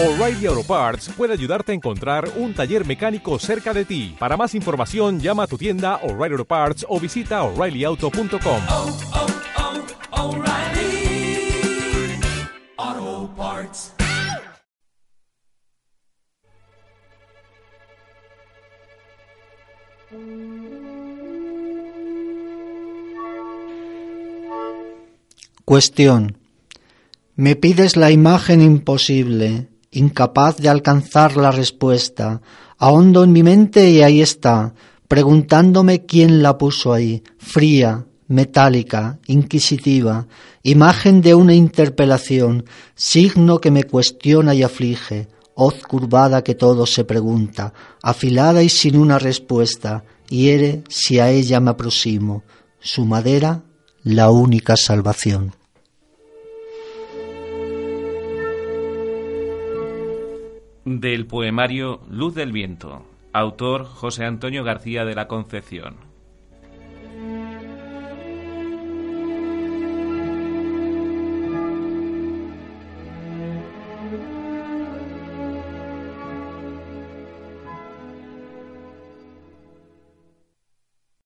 O'Reilly Auto Parts puede ayudarte a encontrar un taller mecánico cerca de ti. Para más información, llama a tu tienda O'Reilly Auto Parts o visita oreillyauto.com. oh, oh, O'Reilly Auto Parts. Cuestión. Me pides la imagen imposible, incapaz de alcanzar la respuesta. Ahondo en mi mente y ahí está, preguntándome quién la puso ahí, fría, metálica, inquisitiva, imagen de una interpelación, signo que me cuestiona y aflige, hoz curvada que todo se pregunta, afilada y sin una respuesta, hiere si a ella me aproximo, su madera la única salvación. Del poemario Luz del Viento, autor José Antonio García de la Concepción.